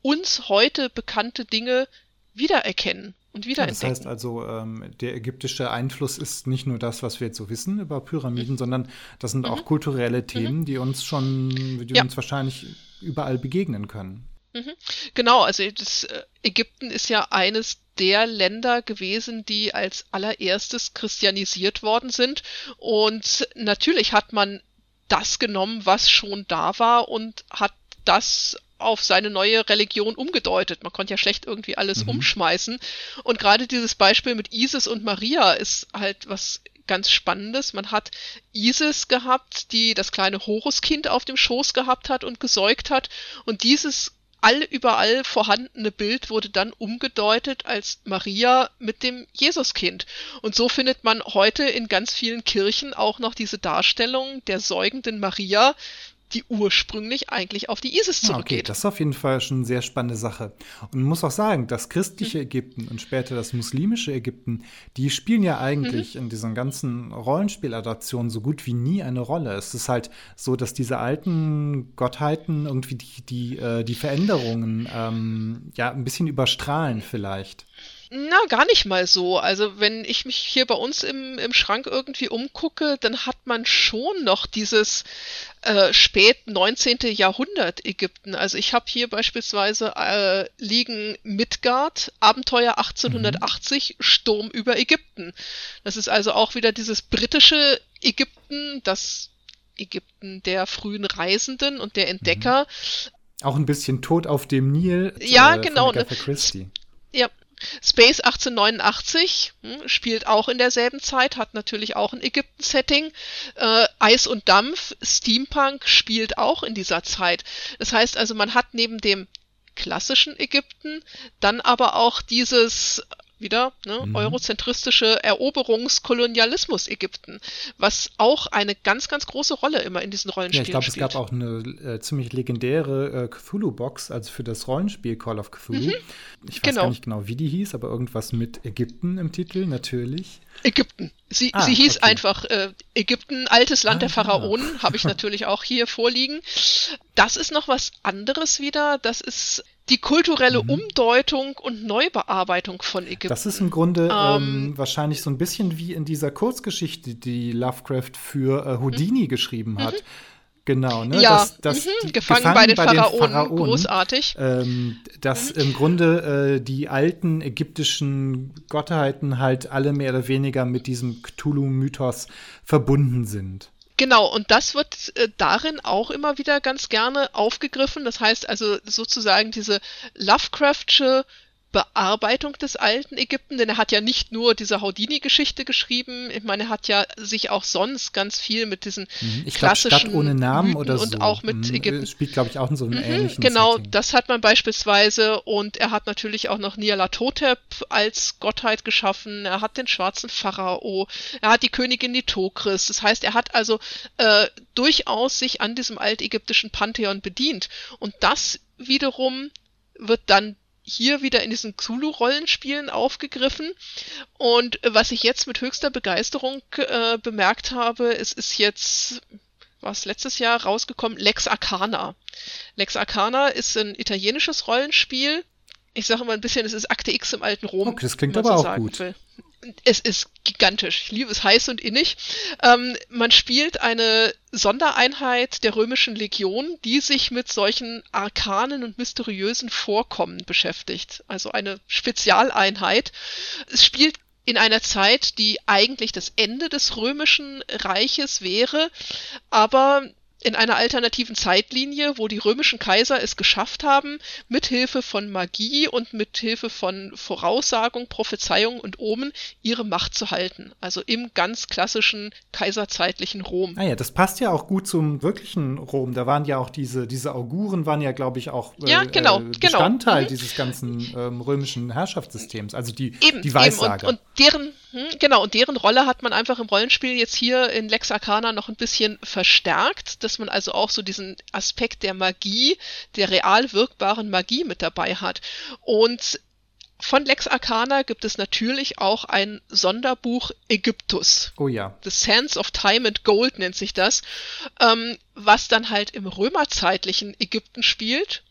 uns heute bekannte Dinge wiedererkennen und wiederentdecken. Ja, das heißt also, ähm, der ägyptische Einfluss ist nicht nur das, was wir jetzt so wissen über Pyramiden, mhm. sondern das sind mhm. auch kulturelle Themen, mhm. die uns schon, die ja. uns wahrscheinlich überall begegnen können. Mhm. Genau, also das, äh, Ägypten ist ja eines der Länder gewesen, die als allererstes christianisiert worden sind. Und natürlich hat man das genommen, was schon da war und hat das auf seine neue Religion umgedeutet. Man konnte ja schlecht irgendwie alles mhm. umschmeißen. Und gerade dieses Beispiel mit Isis und Maria ist halt was ganz Spannendes. Man hat Isis gehabt, die das kleine Horuskind auf dem Schoß gehabt hat und gesäugt hat. Und dieses all überall vorhandene Bild wurde dann umgedeutet als Maria mit dem Jesuskind. Und so findet man heute in ganz vielen Kirchen auch noch diese Darstellung der säugenden Maria die ursprünglich eigentlich auf die ISIS zurückgeht. Okay, das ist auf jeden Fall schon eine sehr spannende Sache. Und man muss auch sagen, das christliche mhm. Ägypten und später das muslimische Ägypten, die spielen ja eigentlich mhm. in diesen ganzen Rollenspieladaptionen so gut wie nie eine Rolle. Es ist halt so, dass diese alten Gottheiten irgendwie die, die, äh, die Veränderungen ähm, ja ein bisschen überstrahlen vielleicht. Na, gar nicht mal so. Also wenn ich mich hier bei uns im, im Schrank irgendwie umgucke, dann hat man schon noch dieses äh, spät 19. Jahrhundert Ägypten. Also ich habe hier beispielsweise äh, liegen Midgard, Abenteuer 1880, mhm. Sturm über Ägypten. Das ist also auch wieder dieses britische Ägypten, das Ägypten der frühen Reisenden und der Entdecker. Mhm. Auch ein bisschen Tod auf dem Nil. Ja, äh, genau. Ne, ja, Space 1889 hm, spielt auch in derselben Zeit, hat natürlich auch ein Ägypten-Setting. Äh, Eis und Dampf, Steampunk spielt auch in dieser Zeit. Das heißt also, man hat neben dem klassischen Ägypten dann aber auch dieses wieder ne, mhm. eurozentristische Eroberungskolonialismus Ägypten, was auch eine ganz, ganz große Rolle immer in diesen Rollenspielen ja, ich glaube, es gab auch eine äh, ziemlich legendäre äh, Cthulhu-Box, also für das Rollenspiel Call of Cthulhu. Mhm. Ich weiß genau. gar nicht genau, wie die hieß, aber irgendwas mit Ägypten im Titel, natürlich. Ägypten. Sie, ah, sie hieß okay. einfach äh, Ägypten, altes Land ah, der Pharaonen, habe ich natürlich auch hier vorliegen. Das ist noch was anderes wieder. Das ist die kulturelle mhm. Umdeutung und Neubearbeitung von Ägypten. Das ist im Grunde ähm, ähm, wahrscheinlich so ein bisschen wie in dieser Kurzgeschichte, die Lovecraft für äh, Houdini mhm. geschrieben hat. Mhm. Genau, ne? Ja, das, das, mhm. gefangen, gefangen, bei den, bei Pharaonen, den Pharaonen, großartig. Ähm, dass mhm. im Grunde äh, die alten ägyptischen Gottheiten halt alle mehr oder weniger mit diesem Cthulhu-Mythos verbunden sind. Genau, und das wird äh, darin auch immer wieder ganz gerne aufgegriffen. Das heißt also sozusagen diese Lovecraftsche Bearbeitung des alten Ägypten, denn er hat ja nicht nur diese Houdini-Geschichte geschrieben, ich meine, er hat ja sich auch sonst ganz viel mit diesen mhm. ich klassischen glaub, Stadt ohne Namen oder so. und auch mit mhm. Ägypten. Spielt, glaube ich, auch in so einem mhm, ähnlichen Genau, Setting. das hat man beispielsweise und er hat natürlich auch noch Nyarlathotep als Gottheit geschaffen, er hat den schwarzen Pharao, er hat die Königin Nitokris, das heißt, er hat also äh, durchaus sich an diesem altägyptischen Pantheon bedient und das wiederum wird dann hier wieder in diesen Zulu-Rollenspielen aufgegriffen. Und was ich jetzt mit höchster Begeisterung äh, bemerkt habe, es ist jetzt was letztes Jahr rausgekommen, Lex Arcana. Lex Arcana ist ein italienisches Rollenspiel. Ich sage mal ein bisschen, es ist Akte X im alten Rom. Okay, das klingt aber so auch gut. Will es ist gigantisch. Ich liebe es heiß und innig. Ähm, man spielt eine Sondereinheit der römischen Legion, die sich mit solchen arkanen und mysteriösen Vorkommen beschäftigt. Also eine Spezialeinheit. Es spielt in einer Zeit, die eigentlich das Ende des römischen Reiches wäre, aber in einer alternativen Zeitlinie, wo die römischen Kaiser es geschafft haben, mithilfe von Magie und mithilfe von Voraussagung, Prophezeiung und Omen ihre Macht zu halten. Also im ganz klassischen kaiserzeitlichen Rom. Ah ja, das passt ja auch gut zum wirklichen Rom. Da waren ja auch diese, diese Auguren waren ja, glaube ich, auch äh, ja, genau, äh, Bestandteil genau. dieses ganzen ähm, römischen Herrschaftssystems. Also die, eben, die Weissager. Eben. Und, und deren genau, und deren Rolle hat man einfach im Rollenspiel jetzt hier in Lex Arcana noch ein bisschen verstärkt, dass man also auch so diesen Aspekt der Magie, der real wirkbaren Magie mit dabei hat. Und von Lex Arcana gibt es natürlich auch ein Sonderbuch Ägyptus. Oh ja. The Sands of Time and Gold nennt sich das, ähm, was dann halt im römerzeitlichen Ägypten spielt.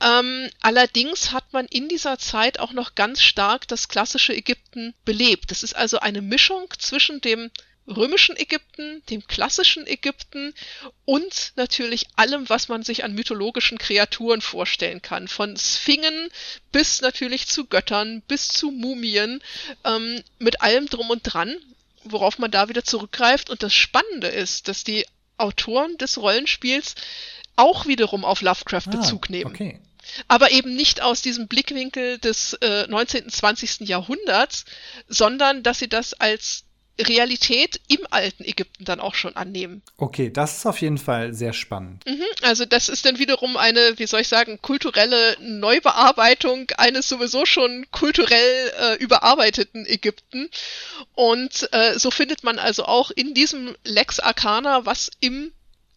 Ähm, allerdings hat man in dieser Zeit auch noch ganz stark das klassische Ägypten belebt. Das ist also eine Mischung zwischen dem römischen Ägypten, dem klassischen Ägypten und natürlich allem, was man sich an mythologischen Kreaturen vorstellen kann. Von Sphingen bis natürlich zu Göttern, bis zu Mumien, ähm, mit allem drum und dran, worauf man da wieder zurückgreift. Und das Spannende ist, dass die Autoren des Rollenspiels auch wiederum auf Lovecraft ah, Bezug nehmen. Okay aber eben nicht aus diesem Blickwinkel des äh, 19., 20. Jahrhunderts, sondern dass sie das als Realität im alten Ägypten dann auch schon annehmen. Okay, das ist auf jeden Fall sehr spannend. Mhm, also das ist dann wiederum eine, wie soll ich sagen, kulturelle Neubearbeitung eines sowieso schon kulturell äh, überarbeiteten Ägypten. Und äh, so findet man also auch in diesem Lex Arcana, was im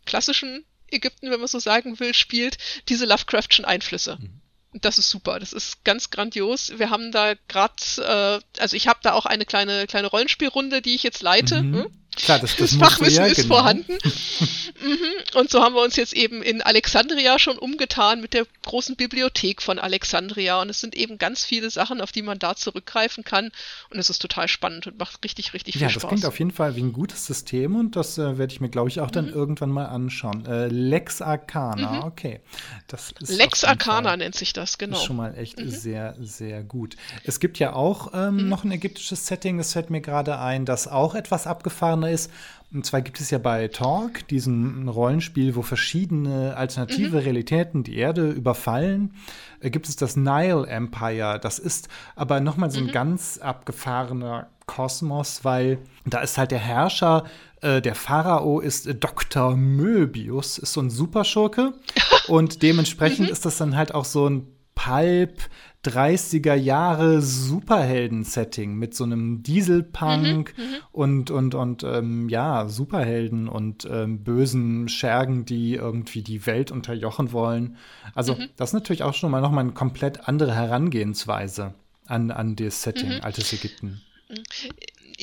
klassischen Ägypten, wenn man so sagen will, spielt, diese Lovecraftschen Einflüsse. Mhm. Das ist super, das ist ganz grandios. Wir haben da gerade, äh, also ich habe da auch eine kleine kleine Rollenspielrunde, die ich jetzt leite. Mhm. Hm? Klar, das, das, das Fachwissen ja, ist genau. vorhanden. mhm. Und so haben wir uns jetzt eben in Alexandria schon umgetan mit der großen Bibliothek von Alexandria. Und es sind eben ganz viele Sachen, auf die man da zurückgreifen kann. Und es ist total spannend und macht richtig, richtig viel ja, Spaß. Ja, das klingt auf jeden Fall wie ein gutes System und das äh, werde ich mir, glaube ich, auch dann mhm. irgendwann mal anschauen. Äh, Lex Arcana, mhm. okay. Das ist Lex Arcana nennt sich das, genau. Ist schon mal echt mhm. sehr, sehr gut. Es gibt ja auch ähm, mhm. noch ein ägyptisches Setting, das fällt mir gerade ein, das auch etwas abgefahrener ist. Und zwar gibt es ja bei Talk diesen Rollenspiel, wo verschiedene alternative mhm. Realitäten die Erde überfallen. Äh, gibt es das Nile Empire. Das ist aber nochmal so ein mhm. ganz abgefahrener Kosmos, weil da ist halt der Herrscher, äh, der Pharao ist äh, Dr. Möbius, ist so ein Superschurke. und dementsprechend mhm. ist das dann halt auch so ein Pulp 30er Jahre Superhelden-Setting mit so einem Dieselpunk mhm, mhm, und, und, und ähm, ja, Superhelden und ähm, bösen Schergen, die irgendwie die Welt unterjochen wollen. Also, mhm. das ist natürlich auch schon mal nochmal eine komplett andere Herangehensweise an, an das Setting, mhm. altes Ägypten.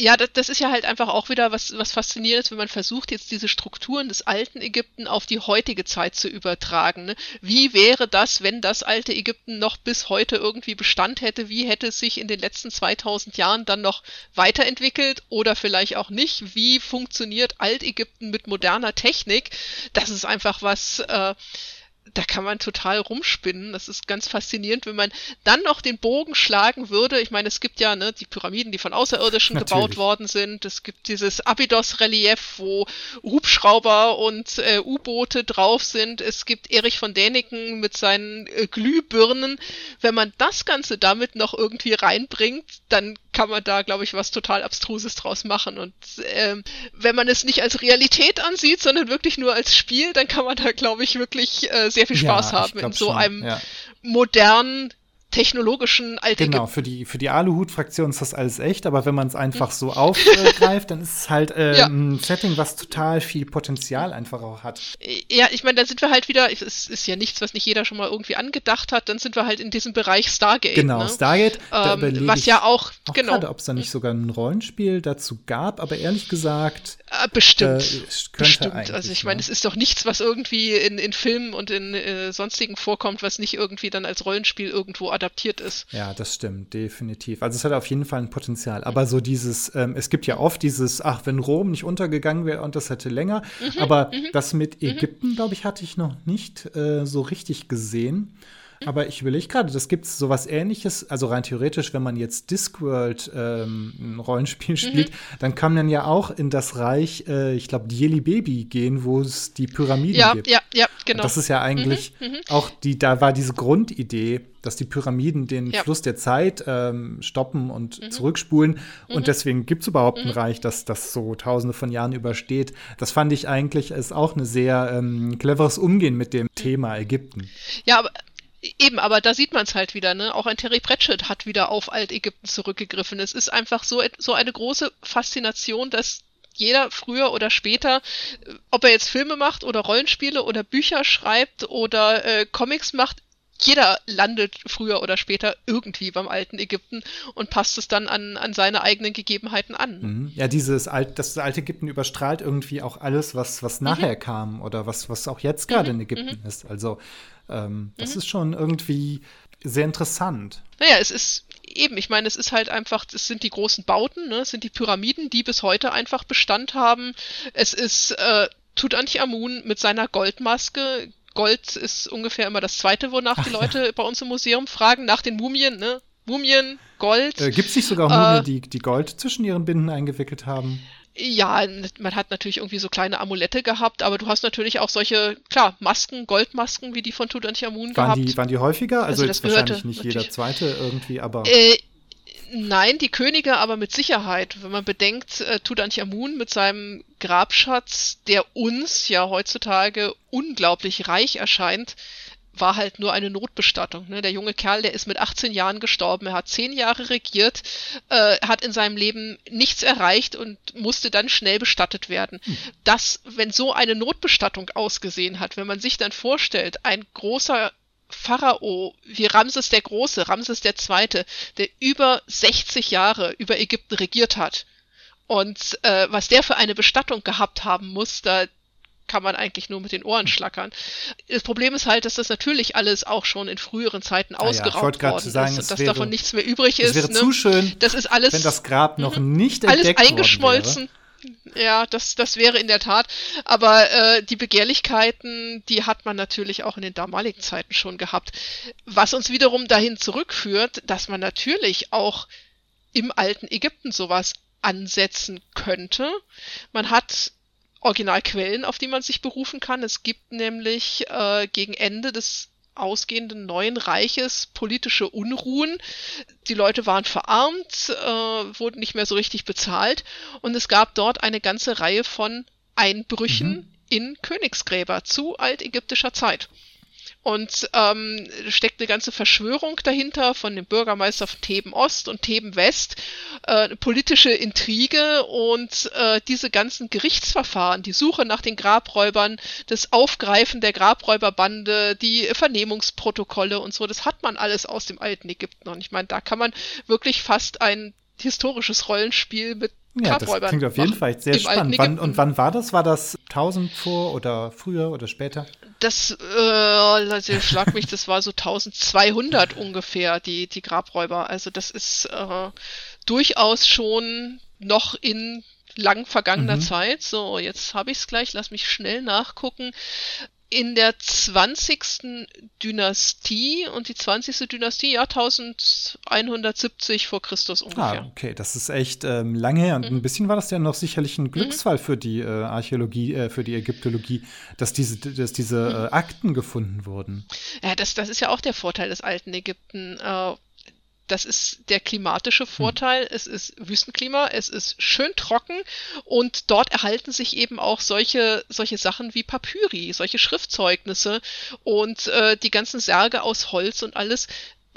Ja, das, das ist ja halt einfach auch wieder was, was Faszinierendes, wenn man versucht, jetzt diese Strukturen des alten Ägypten auf die heutige Zeit zu übertragen. Ne? Wie wäre das, wenn das alte Ägypten noch bis heute irgendwie Bestand hätte? Wie hätte es sich in den letzten 2000 Jahren dann noch weiterentwickelt oder vielleicht auch nicht? Wie funktioniert Altägypten mit moderner Technik? Das ist einfach was, äh, da kann man total rumspinnen. Das ist ganz faszinierend, wenn man dann noch den Bogen schlagen würde. Ich meine, es gibt ja ne, die Pyramiden, die von Außerirdischen Natürlich. gebaut worden sind. Es gibt dieses Abydos-Relief, wo Hubschrauber und äh, U-Boote drauf sind. Es gibt Erich von Däniken mit seinen äh, Glühbirnen. Wenn man das Ganze damit noch irgendwie reinbringt, dann kann man da, glaube ich, was total Abstruses draus machen. Und ähm, wenn man es nicht als Realität ansieht, sondern wirklich nur als Spiel, dann kann man da, glaube ich, wirklich äh, sehr viel Spaß ja, haben in so schon, einem ja. modernen technologischen Altägypten. Genau, für die, für die Aluhut-Fraktion ist das alles echt, aber wenn man es einfach so aufgreift, dann ist es halt äh, ja. ein Setting, was total viel Potenzial einfach auch hat. Ja, ich meine, da sind wir halt wieder, es ist ja nichts, was nicht jeder schon mal irgendwie angedacht hat, dann sind wir halt in diesem Bereich Stargate. Genau, ne? Stargate, ähm, was ja auch, auch genau. Gerade, ob es da nicht sogar ein Rollenspiel dazu gab, aber ehrlich gesagt. Äh, bestimmt. Äh, bestimmt. Also ich meine, ne? es ist doch nichts, was irgendwie in, in Filmen und in äh, sonstigen vorkommt, was nicht irgendwie dann als Rollenspiel irgendwo adaptiert ist. Ja, das stimmt, definitiv. Also es hat auf jeden Fall ein Potenzial. Aber so dieses, ähm, es gibt ja oft dieses, ach, wenn Rom nicht untergegangen wäre und das hätte länger. Mhm, aber mhm, das mit mhm. Ägypten, glaube ich, hatte ich noch nicht äh, so richtig gesehen. Aber ich überlege gerade, das gibt es sowas ähnliches, also rein theoretisch, wenn man jetzt Discworld ähm, ein Rollenspiel mhm. spielt, mhm. dann kann man ja auch in das Reich, äh, ich glaube, Dieli Baby gehen, wo es die Pyramiden ja, gibt. Ja, ja, genau. Und das ist ja eigentlich mhm, mhm, auch die, da war diese Grundidee, dass die Pyramiden den ja. Fluss der Zeit ähm, stoppen und mhm. zurückspulen. Und mhm. deswegen gibt es überhaupt ein Reich, das das so tausende von Jahren übersteht. Das fand ich eigentlich ist auch ein sehr ähm, cleveres Umgehen mit dem Thema Ägypten. Ja, aber Eben, aber da sieht man es halt wieder, ne? Auch ein Terry Pratchett hat wieder auf Altägypten zurückgegriffen. Es ist einfach so, so eine große Faszination, dass jeder früher oder später, äh, ob er jetzt Filme macht oder Rollenspiele oder Bücher schreibt oder äh, Comics macht, jeder landet früher oder später irgendwie beim alten Ägypten und passt es dann an, an seine eigenen Gegebenheiten an. Mhm. Ja, dieses Alt, das alte Ägypten überstrahlt irgendwie auch alles, was, was nachher mhm. kam oder was, was auch jetzt gerade mhm. in Ägypten mhm. ist. Also ähm, das mhm. ist schon irgendwie sehr interessant. Naja, es ist eben, ich meine, es ist halt einfach, es sind die großen Bauten, ne? es sind die Pyramiden, die bis heute einfach Bestand haben. Es ist äh, Tutanchamun mit seiner Goldmaske, Gold ist ungefähr immer das zweite, wonach die Leute ja. bei uns im Museum fragen, nach den Mumien, ne? Mumien, Gold. Äh, Gibt es nicht sogar Mumien, äh, die, die Gold zwischen ihren Binden eingewickelt haben? Ja, man hat natürlich irgendwie so kleine Amulette gehabt, aber du hast natürlich auch solche, klar, Masken, Goldmasken, wie die von Tutanchamun waren gehabt. Die, waren die häufiger? Also, also jetzt wahrscheinlich nicht jeder zweite irgendwie, aber. Äh, Nein, die Könige aber mit Sicherheit. Wenn man bedenkt, äh, Tutanchamun mit seinem Grabschatz, der uns ja heutzutage unglaublich reich erscheint, war halt nur eine Notbestattung. Ne? Der junge Kerl, der ist mit 18 Jahren gestorben, er hat 10 Jahre regiert, äh, hat in seinem Leben nichts erreicht und musste dann schnell bestattet werden. Hm. Das, wenn so eine Notbestattung ausgesehen hat, wenn man sich dann vorstellt, ein großer Pharao wie Ramses der Große, Ramses der Zweite, der über 60 Jahre über Ägypten regiert hat. Und äh, was der für eine Bestattung gehabt haben muss, da kann man eigentlich nur mit den Ohren schlackern. Das Problem ist halt, dass das natürlich alles auch schon in früheren Zeiten ah ausgeraubt ja, worden sagen, ist und dass wäre, davon nichts mehr übrig ist. Es wäre ne? zu schön, das ist alles, wenn das Grab noch mhm. nicht entdeckt alles eingeschmolzen. Ja, das, das wäre in der Tat. Aber äh, die Begehrlichkeiten, die hat man natürlich auch in den damaligen Zeiten schon gehabt. Was uns wiederum dahin zurückführt, dass man natürlich auch im alten Ägypten sowas ansetzen könnte. Man hat Originalquellen, auf die man sich berufen kann. Es gibt nämlich äh, gegen Ende des ausgehenden neuen Reiches politische Unruhen. Die Leute waren verarmt, äh, wurden nicht mehr so richtig bezahlt und es gab dort eine ganze Reihe von Einbrüchen mhm. in Königsgräber zu altägyptischer Zeit. Und ähm, steckt eine ganze Verschwörung dahinter von dem Bürgermeister von Theben Ost und Theben West, äh, politische Intrige und äh, diese ganzen Gerichtsverfahren, die Suche nach den Grabräubern, das Aufgreifen der Grabräuberbande, die Vernehmungsprotokolle und so, das hat man alles aus dem alten Ägypten. Und ich meine, da kann man wirklich fast ein historisches Rollenspiel mit ja, das klingt auf jeden Fall sehr spannend. Wann, und wann war das? War das 1000 vor oder früher oder später? Das, äh, also schlag mich, das war so 1200 ungefähr, die, die Grabräuber. Also das ist äh, durchaus schon noch in lang vergangener mhm. Zeit. So, jetzt habe ich es gleich, lass mich schnell nachgucken in der 20. Dynastie und die 20. Dynastie, ja, 1170 vor Christus ungefähr. Ah, okay, das ist echt ähm, lange her. Und mhm. ein bisschen war das ja noch sicherlich ein mhm. Glücksfall mhm. für die äh, Archäologie, äh, für die Ägyptologie, dass diese, dass diese mhm. äh, Akten gefunden wurden. Ja, das, das ist ja auch der Vorteil des alten Ägypten. Das ist der klimatische hm. Vorteil. Hm. Es ist Wüstenklima, es ist schön trocken und dort erhalten sich eben auch solche, solche Sachen wie Papyri, solche Schriftzeugnisse und äh, die ganzen Särge aus Holz und alles,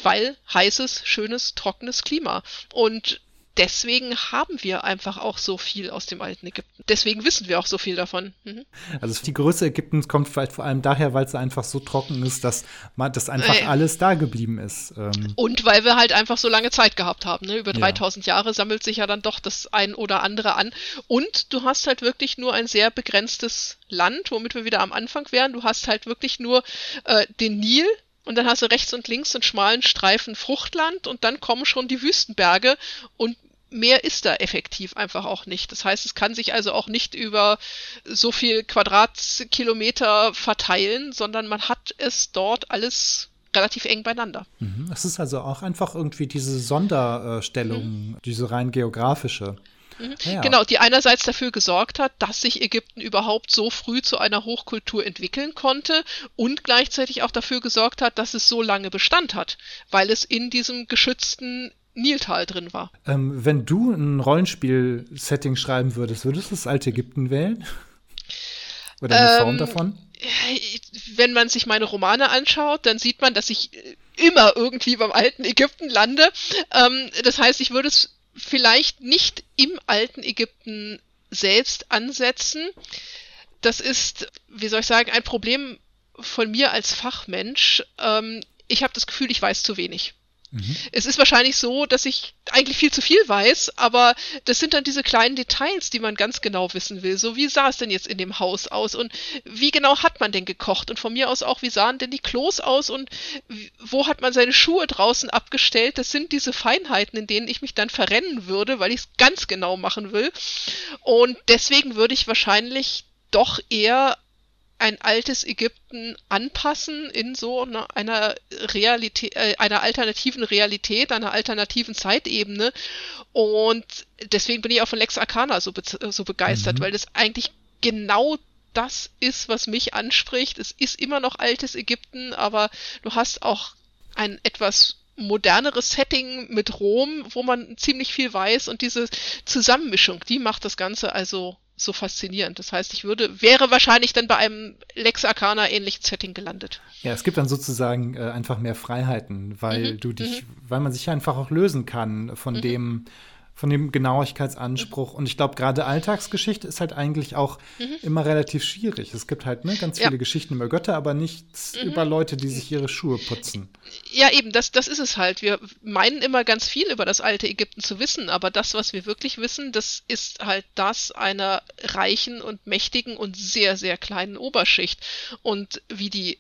weil heißes, schönes, trockenes Klima. Und deswegen haben wir einfach auch so viel aus dem alten Ägypten. Deswegen wissen wir auch so viel davon. Mhm. Also die Größe Ägyptens kommt vielleicht vor allem daher, weil es einfach so trocken ist, dass man, dass einfach äh, alles da geblieben ist. Ähm. Und weil wir halt einfach so lange Zeit gehabt haben. Ne? Über 3000 ja. Jahre sammelt sich ja dann doch das ein oder andere an. Und du hast halt wirklich nur ein sehr begrenztes Land, womit wir wieder am Anfang wären. Du hast halt wirklich nur äh, den Nil, und dann hast du rechts und links einen schmalen Streifen Fruchtland und dann kommen schon die Wüstenberge und mehr ist da effektiv einfach auch nicht. Das heißt, es kann sich also auch nicht über so viel Quadratkilometer verteilen, sondern man hat es dort alles relativ eng beieinander. Mhm. Das ist also auch einfach irgendwie diese Sonderstellung, mhm. diese rein geografische. Mhm. Ja. Genau, die einerseits dafür gesorgt hat, dass sich Ägypten überhaupt so früh zu einer Hochkultur entwickeln konnte und gleichzeitig auch dafür gesorgt hat, dass es so lange Bestand hat, weil es in diesem geschützten Niltal drin war. Ähm, wenn du ein Rollenspiel-Setting schreiben würdest, würdest du das alte Ägypten wählen? Oder eine ähm, Form davon? Wenn man sich meine Romane anschaut, dann sieht man, dass ich immer irgendwie beim alten Ägypten lande. Ähm, das heißt, ich würde es vielleicht nicht im alten Ägypten selbst ansetzen. Das ist, wie soll ich sagen, ein Problem von mir als Fachmensch. Ähm, ich habe das Gefühl, ich weiß zu wenig. Mhm. Es ist wahrscheinlich so, dass ich eigentlich viel zu viel weiß, aber das sind dann diese kleinen Details, die man ganz genau wissen will. So, wie sah es denn jetzt in dem Haus aus und wie genau hat man denn gekocht? Und von mir aus auch, wie sahen denn die Klos aus und wo hat man seine Schuhe draußen abgestellt? Das sind diese Feinheiten, in denen ich mich dann verrennen würde, weil ich es ganz genau machen will. Und deswegen würde ich wahrscheinlich doch eher ein altes Ägypten anpassen in so einer Realität, äh, einer alternativen Realität, einer alternativen Zeitebene. Und deswegen bin ich auch von Lex Arcana so, be so begeistert, mhm. weil das eigentlich genau das ist, was mich anspricht. Es ist immer noch altes Ägypten, aber du hast auch ein etwas moderneres Setting mit Rom, wo man ziemlich viel weiß und diese Zusammenmischung, die macht das Ganze also so faszinierend. Das heißt, ich würde, wäre wahrscheinlich dann bei einem Lex Arcana ähnlichen Setting gelandet. Ja, es gibt dann sozusagen äh, einfach mehr Freiheiten, weil mhm. du dich, mhm. weil man sich einfach auch lösen kann von mhm. dem, von dem Genauigkeitsanspruch. Und ich glaube, gerade Alltagsgeschichte ist halt eigentlich auch mhm. immer relativ schwierig. Es gibt halt ne, ganz viele ja. Geschichten über Götter, aber nichts mhm. über Leute, die sich ihre Schuhe putzen. Ja, eben, das, das ist es halt. Wir meinen immer ganz viel über das alte Ägypten zu wissen, aber das, was wir wirklich wissen, das ist halt das einer reichen und mächtigen und sehr, sehr kleinen Oberschicht. Und wie die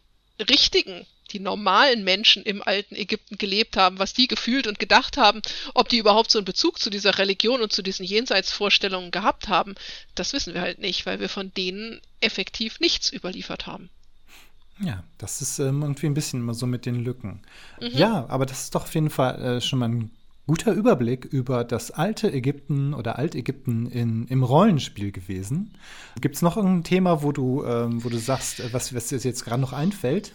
richtigen die normalen Menschen im alten Ägypten gelebt haben, was die gefühlt und gedacht haben, ob die überhaupt so einen Bezug zu dieser Religion und zu diesen Jenseitsvorstellungen gehabt haben, das wissen wir halt nicht, weil wir von denen effektiv nichts überliefert haben. Ja, das ist ähm, irgendwie ein bisschen immer so mit den Lücken. Mhm. Ja, aber das ist doch auf jeden Fall äh, schon mal ein guter Überblick über das alte Ägypten oder Altägypten in, im Rollenspiel gewesen. Gibt es noch ein Thema, wo du, ähm, wo du sagst, äh, was, was dir jetzt gerade noch einfällt?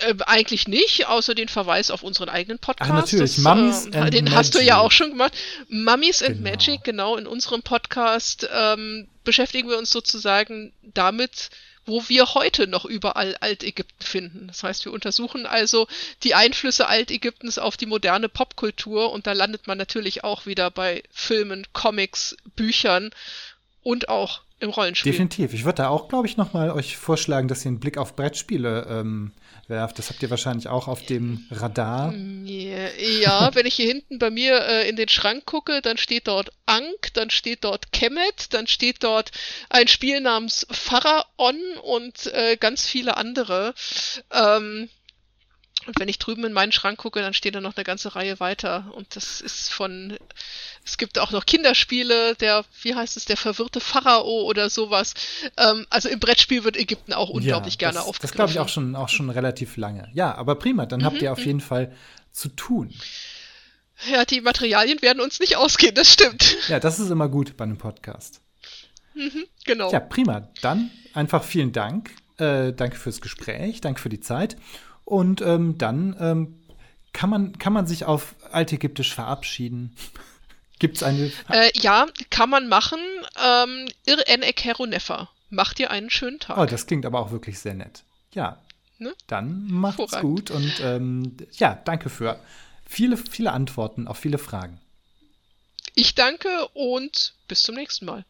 Äh, eigentlich nicht, außer den Verweis auf unseren eigenen Podcast. Ach, natürlich, das, Mummies äh, and Den Magic. hast du ja auch schon gemacht. Mummies and genau. Magic, genau, in unserem Podcast ähm, beschäftigen wir uns sozusagen damit, wo wir heute noch überall Altägypten finden. Das heißt, wir untersuchen also die Einflüsse Altägyptens auf die moderne Popkultur und da landet man natürlich auch wieder bei Filmen, Comics, Büchern und auch im Rollenspiel. Definitiv. Ich würde da auch, glaube ich, noch mal euch vorschlagen, dass ihr einen Blick auf Brettspiele ähm, werft. Das habt ihr wahrscheinlich auch auf dem Radar. Ja, wenn ich hier hinten bei mir äh, in den Schrank gucke, dann steht dort Ankh, dann steht dort Kemet, dann steht dort ein Spiel namens Pharaon und äh, ganz viele andere. Ähm, und wenn ich drüben in meinen Schrank gucke, dann steht da noch eine ganze Reihe weiter. Und das ist von, es gibt auch noch Kinderspiele, der, wie heißt es, der verwirrte Pharao oder sowas. Ähm, also im Brettspiel wird Ägypten auch unglaublich ja, gerne aufgegriffen. Das glaube ich auch schon, auch schon relativ lange. Ja, aber prima, dann mhm, habt ihr auf mhm. jeden Fall zu tun. Ja, die Materialien werden uns nicht ausgehen, das stimmt. Ja, das ist immer gut bei einem Podcast. Mhm, genau. Ja, prima. Dann einfach vielen Dank. Äh, danke fürs Gespräch, danke für die Zeit. Und ähm, dann ähm, kann, man, kann man sich auf Altägyptisch verabschieden. Gibt es eine? Äh, ja, kann man machen. Ähm, Ir enek herunefa. Macht dir einen schönen Tag. Oh, das klingt aber auch wirklich sehr nett. Ja. Ne? Dann macht's gut und ähm, ja, danke für viele, viele Antworten auf viele Fragen. Ich danke und bis zum nächsten Mal.